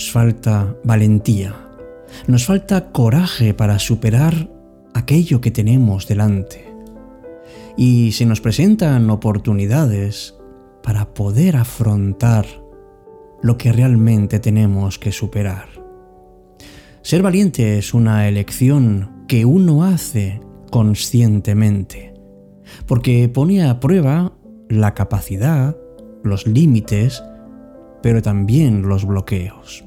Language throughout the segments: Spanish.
nos falta valentía, nos falta coraje para superar aquello que tenemos delante. Y se nos presentan oportunidades para poder afrontar lo que realmente tenemos que superar. Ser valiente es una elección que uno hace conscientemente, porque pone a prueba la capacidad, los límites, pero también los bloqueos.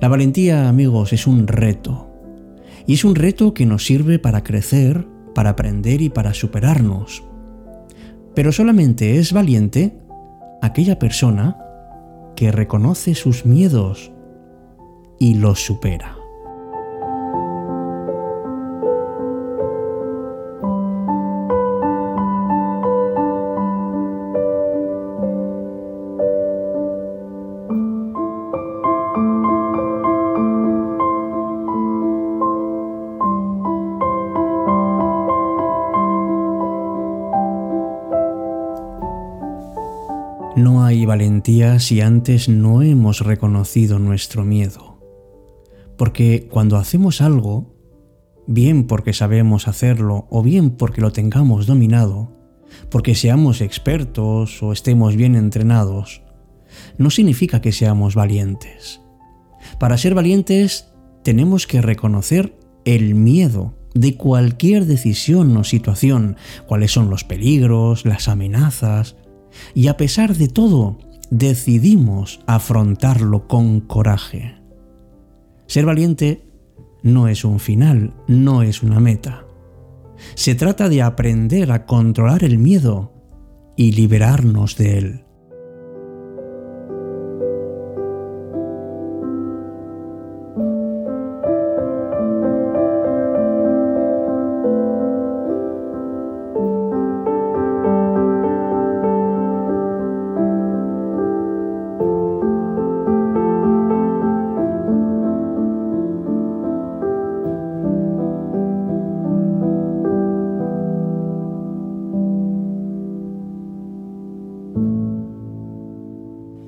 La valentía, amigos, es un reto, y es un reto que nos sirve para crecer, para aprender y para superarnos. Pero solamente es valiente aquella persona que reconoce sus miedos y los supera. Hay valentía si antes no hemos reconocido nuestro miedo. Porque cuando hacemos algo, bien porque sabemos hacerlo o bien porque lo tengamos dominado, porque seamos expertos o estemos bien entrenados, no significa que seamos valientes. Para ser valientes tenemos que reconocer el miedo de cualquier decisión o situación, cuáles son los peligros, las amenazas, y a pesar de todo, decidimos afrontarlo con coraje. Ser valiente no es un final, no es una meta. Se trata de aprender a controlar el miedo y liberarnos de él.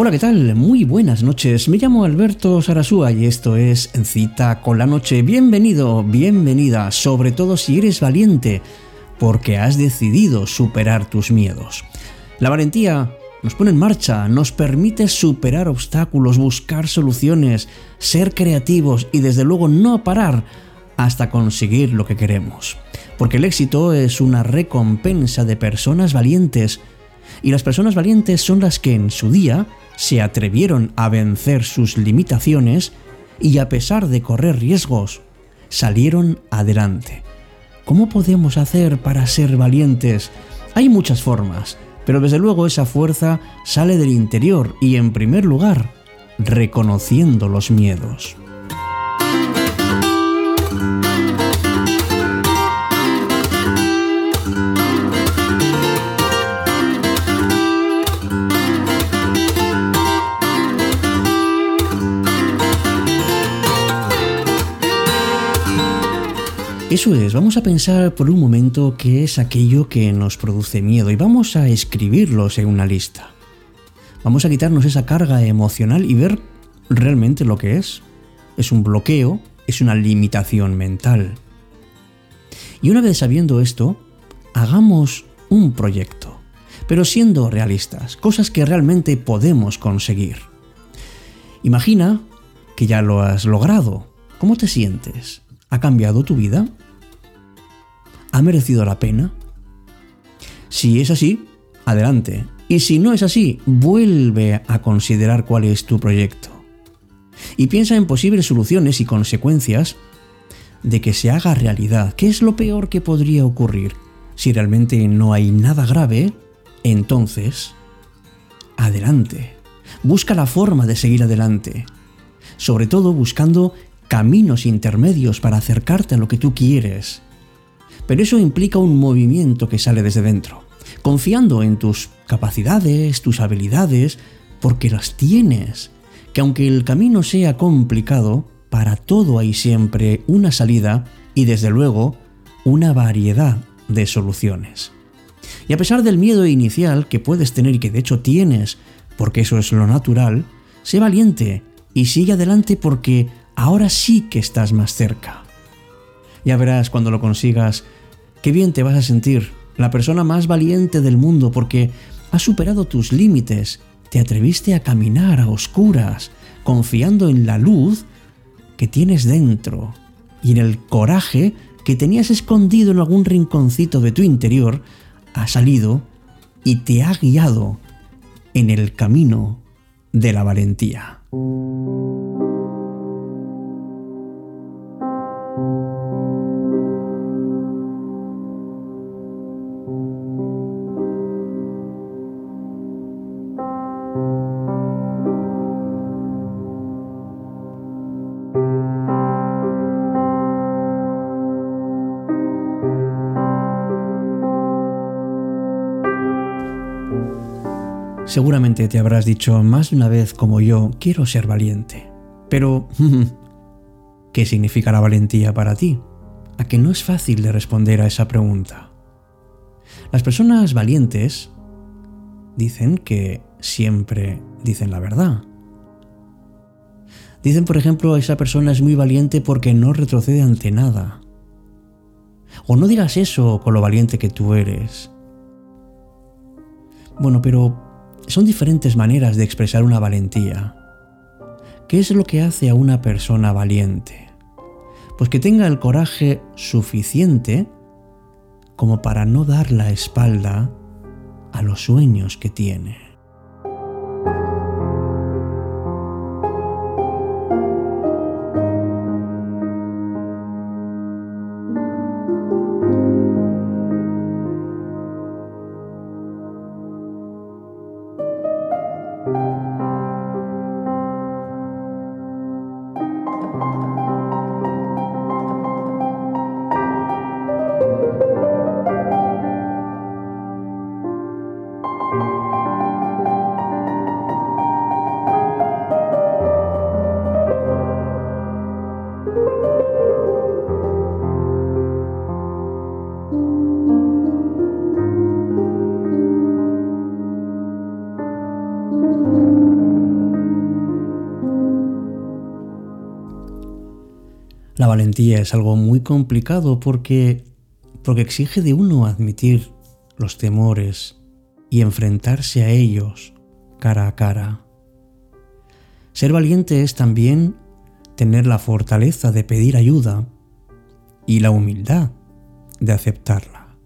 Hola, ¿qué tal? Muy buenas noches. Me llamo Alberto Sarasúa y esto es Cita con la Noche. Bienvenido, bienvenida, sobre todo si eres valiente, porque has decidido superar tus miedos. La valentía nos pone en marcha, nos permite superar obstáculos, buscar soluciones, ser creativos y desde luego no parar hasta conseguir lo que queremos. Porque el éxito es una recompensa de personas valientes y las personas valientes son las que en su día se atrevieron a vencer sus limitaciones y a pesar de correr riesgos, salieron adelante. ¿Cómo podemos hacer para ser valientes? Hay muchas formas, pero desde luego esa fuerza sale del interior y en primer lugar, reconociendo los miedos. Eso es, vamos a pensar por un momento qué es aquello que nos produce miedo y vamos a escribirlos en una lista. Vamos a quitarnos esa carga emocional y ver realmente lo que es. Es un bloqueo, es una limitación mental. Y una vez sabiendo esto, hagamos un proyecto, pero siendo realistas, cosas que realmente podemos conseguir. Imagina que ya lo has logrado. ¿Cómo te sientes? ¿Ha cambiado tu vida? ¿Ha merecido la pena? Si es así, adelante. Y si no es así, vuelve a considerar cuál es tu proyecto. Y piensa en posibles soluciones y consecuencias de que se haga realidad. ¿Qué es lo peor que podría ocurrir? Si realmente no hay nada grave, entonces, adelante. Busca la forma de seguir adelante. Sobre todo buscando caminos intermedios para acercarte a lo que tú quieres. Pero eso implica un movimiento que sale desde dentro, confiando en tus capacidades, tus habilidades, porque las tienes, que aunque el camino sea complicado, para todo hay siempre una salida y desde luego una variedad de soluciones. Y a pesar del miedo inicial que puedes tener y que de hecho tienes, porque eso es lo natural, sé valiente y sigue adelante porque ahora sí que estás más cerca. Ya verás cuando lo consigas, qué bien te vas a sentir, la persona más valiente del mundo porque has superado tus límites, te atreviste a caminar a oscuras, confiando en la luz que tienes dentro y en el coraje que tenías escondido en algún rinconcito de tu interior, ha salido y te ha guiado en el camino de la valentía. Seguramente te habrás dicho más de una vez como yo, quiero ser valiente. Pero, ¿qué significa la valentía para ti? A que no es fácil de responder a esa pregunta. Las personas valientes dicen que siempre dicen la verdad. Dicen, por ejemplo, esa persona es muy valiente porque no retrocede ante nada. O no dirás eso con lo valiente que tú eres. Bueno, pero son diferentes maneras de expresar una valentía. ¿Qué es lo que hace a una persona valiente? Pues que tenga el coraje suficiente como para no dar la espalda a los sueños que tiene. La valentía es algo muy complicado porque, porque exige de uno admitir los temores y enfrentarse a ellos cara a cara. Ser valiente es también tener la fortaleza de pedir ayuda y la humildad de aceptarla.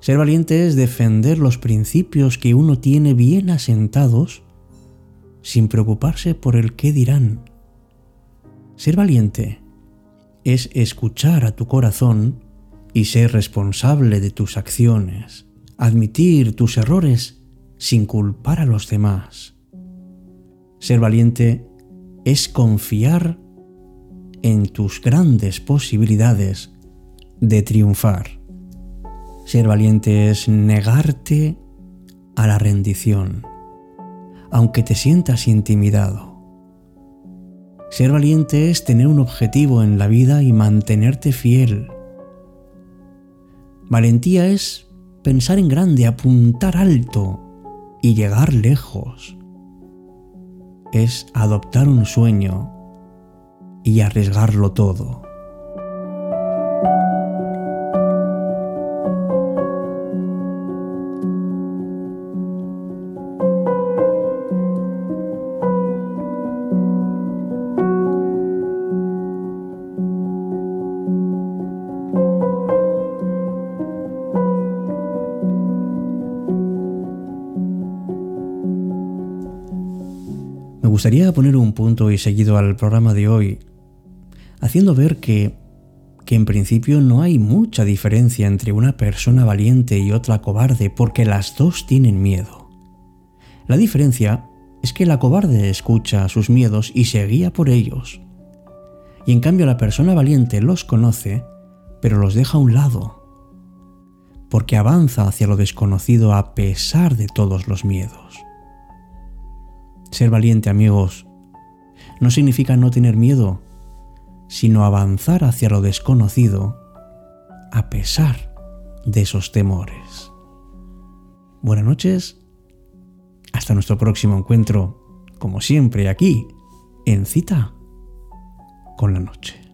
Ser valiente es defender los principios que uno tiene bien asentados sin preocuparse por el qué dirán ser valiente es escuchar a tu corazón y ser responsable de tus acciones, admitir tus errores sin culpar a los demás. Ser valiente es confiar en tus grandes posibilidades de triunfar. Ser valiente es negarte a la rendición, aunque te sientas intimidado. Ser valiente es tener un objetivo en la vida y mantenerte fiel. Valentía es pensar en grande, apuntar alto y llegar lejos. Es adoptar un sueño y arriesgarlo todo. Gustaría poner un punto y seguido al programa de hoy, haciendo ver que, que en principio no hay mucha diferencia entre una persona valiente y otra cobarde, porque las dos tienen miedo. La diferencia es que la cobarde escucha sus miedos y se guía por ellos. Y en cambio la persona valiente los conoce, pero los deja a un lado, porque avanza hacia lo desconocido a pesar de todos los miedos. Ser valiente, amigos, no significa no tener miedo, sino avanzar hacia lo desconocido a pesar de esos temores. Buenas noches, hasta nuestro próximo encuentro, como siempre aquí, en cita con la noche.